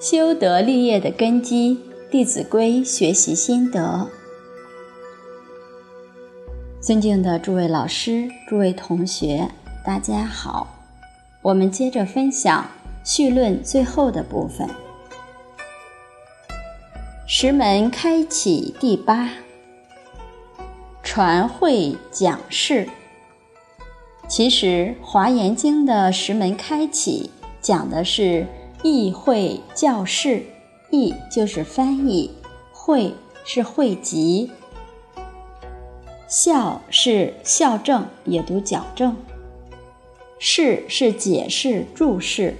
修德立业的根基，《弟子规》学习心得。尊敬的诸位老师、诸位同学，大家好。我们接着分享序论最后的部分。石门开启第八，传会讲释。其实《华严经》的石门开启讲的是。议会教室，议就是翻译，会是汇集，校是校正，也读矫正，释是解释注释。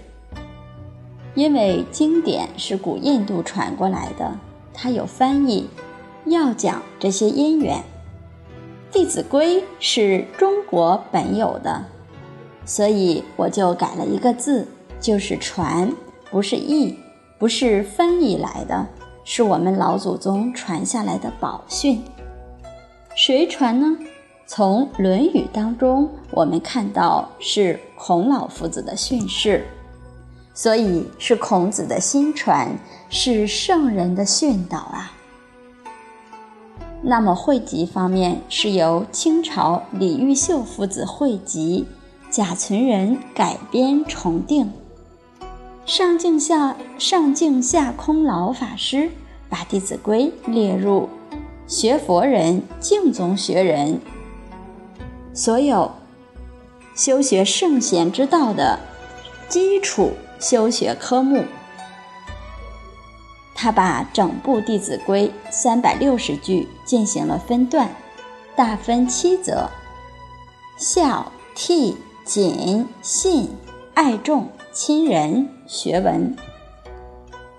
因为经典是古印度传过来的，它有翻译，要讲这些因缘。《弟子规》是中国本有的，所以我就改了一个字，就是传。不是译，不是翻译来的，是我们老祖宗传下来的宝训。谁传呢？从《论语》当中，我们看到是孔老夫子的训示，所以是孔子的新传，是圣人的训导啊。那么汇集方面是由清朝李毓秀夫子汇集，贾存仁改编重定。上镜下上镜下空老法师把《弟子规》列入学佛人、净宗学人所有修学圣贤之道的基础修学科目。他把整部《弟子规》三百六十句进行了分段，大分七则：孝、悌、谨、信、爱众。亲人学文，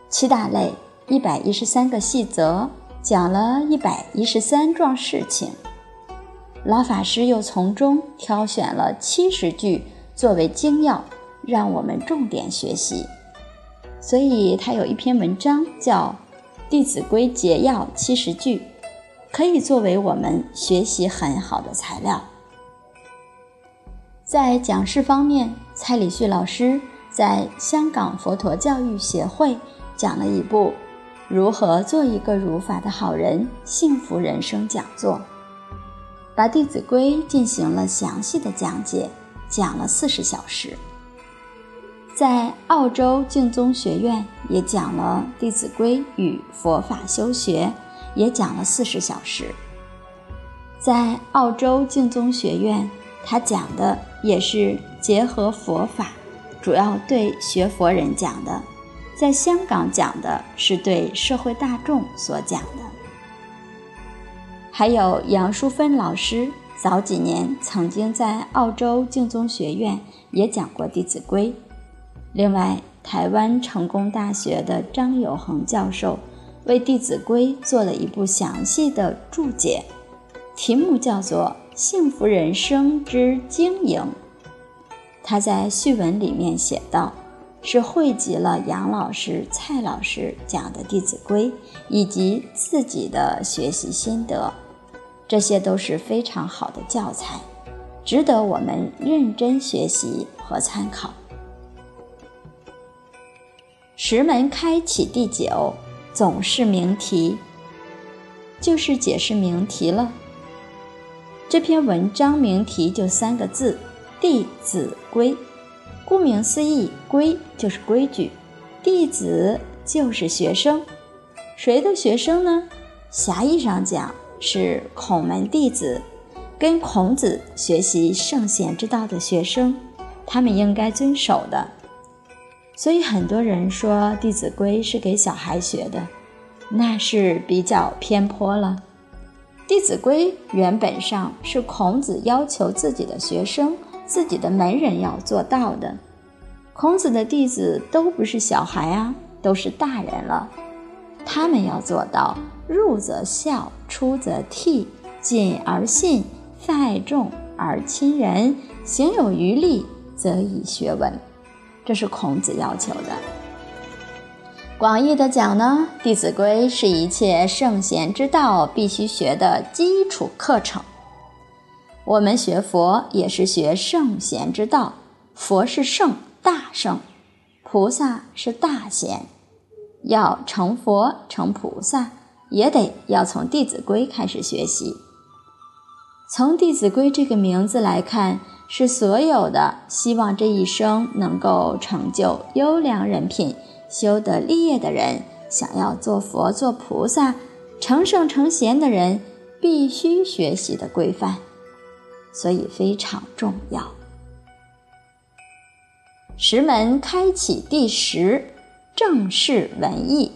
七大类，一百一十三个细则，讲了一百一十三桩事情。老法师又从中挑选了七十句作为精要，让我们重点学习。所以他有一篇文章叫《弟子规节要七十句》，可以作为我们学习很好的材料。在讲师方面，蔡礼旭老师。在香港佛陀教育协会讲了一部《如何做一个如法的好人：幸福人生》讲座，把《弟子规》进行了详细的讲解，讲了四十小时。在澳洲净宗学院也讲了《弟子规》与佛法修学，也讲了四十小时。在澳洲净宗学院，他讲的也是结合佛法。主要对学佛人讲的，在香港讲的是对社会大众所讲的。还有杨淑芬老师早几年曾经在澳洲净宗学院也讲过《弟子规》。另外，台湾成功大学的张友恒教授为《弟子规》做了一部详细的注解，题目叫做《幸福人生之经营》。他在序文里面写道：“是汇集了杨老师、蔡老师讲的《弟子规》，以及自己的学习心得，这些都是非常好的教材，值得我们认真学习和参考。”石门开启第九，总是名题，就是解释名题了。这篇文章名题就三个字。弟子规，顾名思义，规就是规矩，弟子就是学生，谁的学生呢？狭义上讲是孔门弟子，跟孔子学习圣贤之道的学生，他们应该遵守的。所以很多人说《弟子规》是给小孩学的，那是比较偏颇了。《弟子规》原本上是孔子要求自己的学生。自己的门人要做到的，孔子的弟子都不是小孩啊，都是大人了。他们要做到入则孝，出则悌，谨而信，泛爱众而亲仁，行有余力，则以学文。这是孔子要求的。广义的讲呢，《弟子规》是一切圣贤之道必须学的基础课程。我们学佛也是学圣贤之道，佛是圣大圣，菩萨是大贤，要成佛成菩萨，也得要从《弟子规》开始学习。从《弟子规》这个名字来看，是所有的希望这一生能够成就优良人品、修得立业的人，想要做佛做菩萨、成圣成贤的人必须学习的规范，所以非常重要。石门开启第十，正式文艺，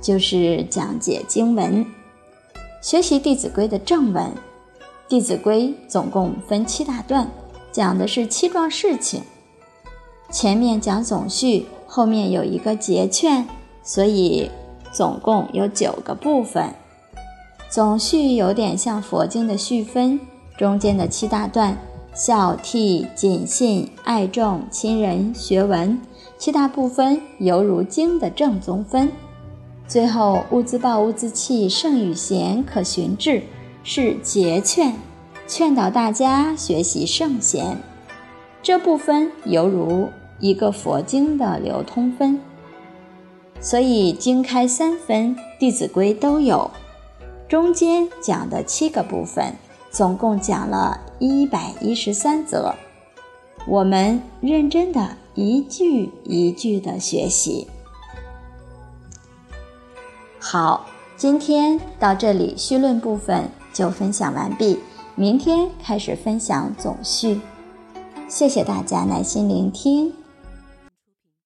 就是讲解经文，学习《弟子规》的正文。《弟子规》总共分七大段，讲的是七桩事情。前面讲总序，后面有一个结劝，所以总共有九个部分。总序有点像佛经的序分，中间的七大段。孝悌谨信爱众亲人学文七大部分犹如经的正宗分，最后物自暴物自弃圣与贤可循志是节劝，劝导大家学习圣贤。这部分犹如一个佛经的流通分，所以经开三分，《弟子规》都有。中间讲的七个部分。总共讲了一百一十三则，我们认真的一句一句的学习。好，今天到这里绪论部分就分享完毕，明天开始分享总序。谢谢大家耐心聆听。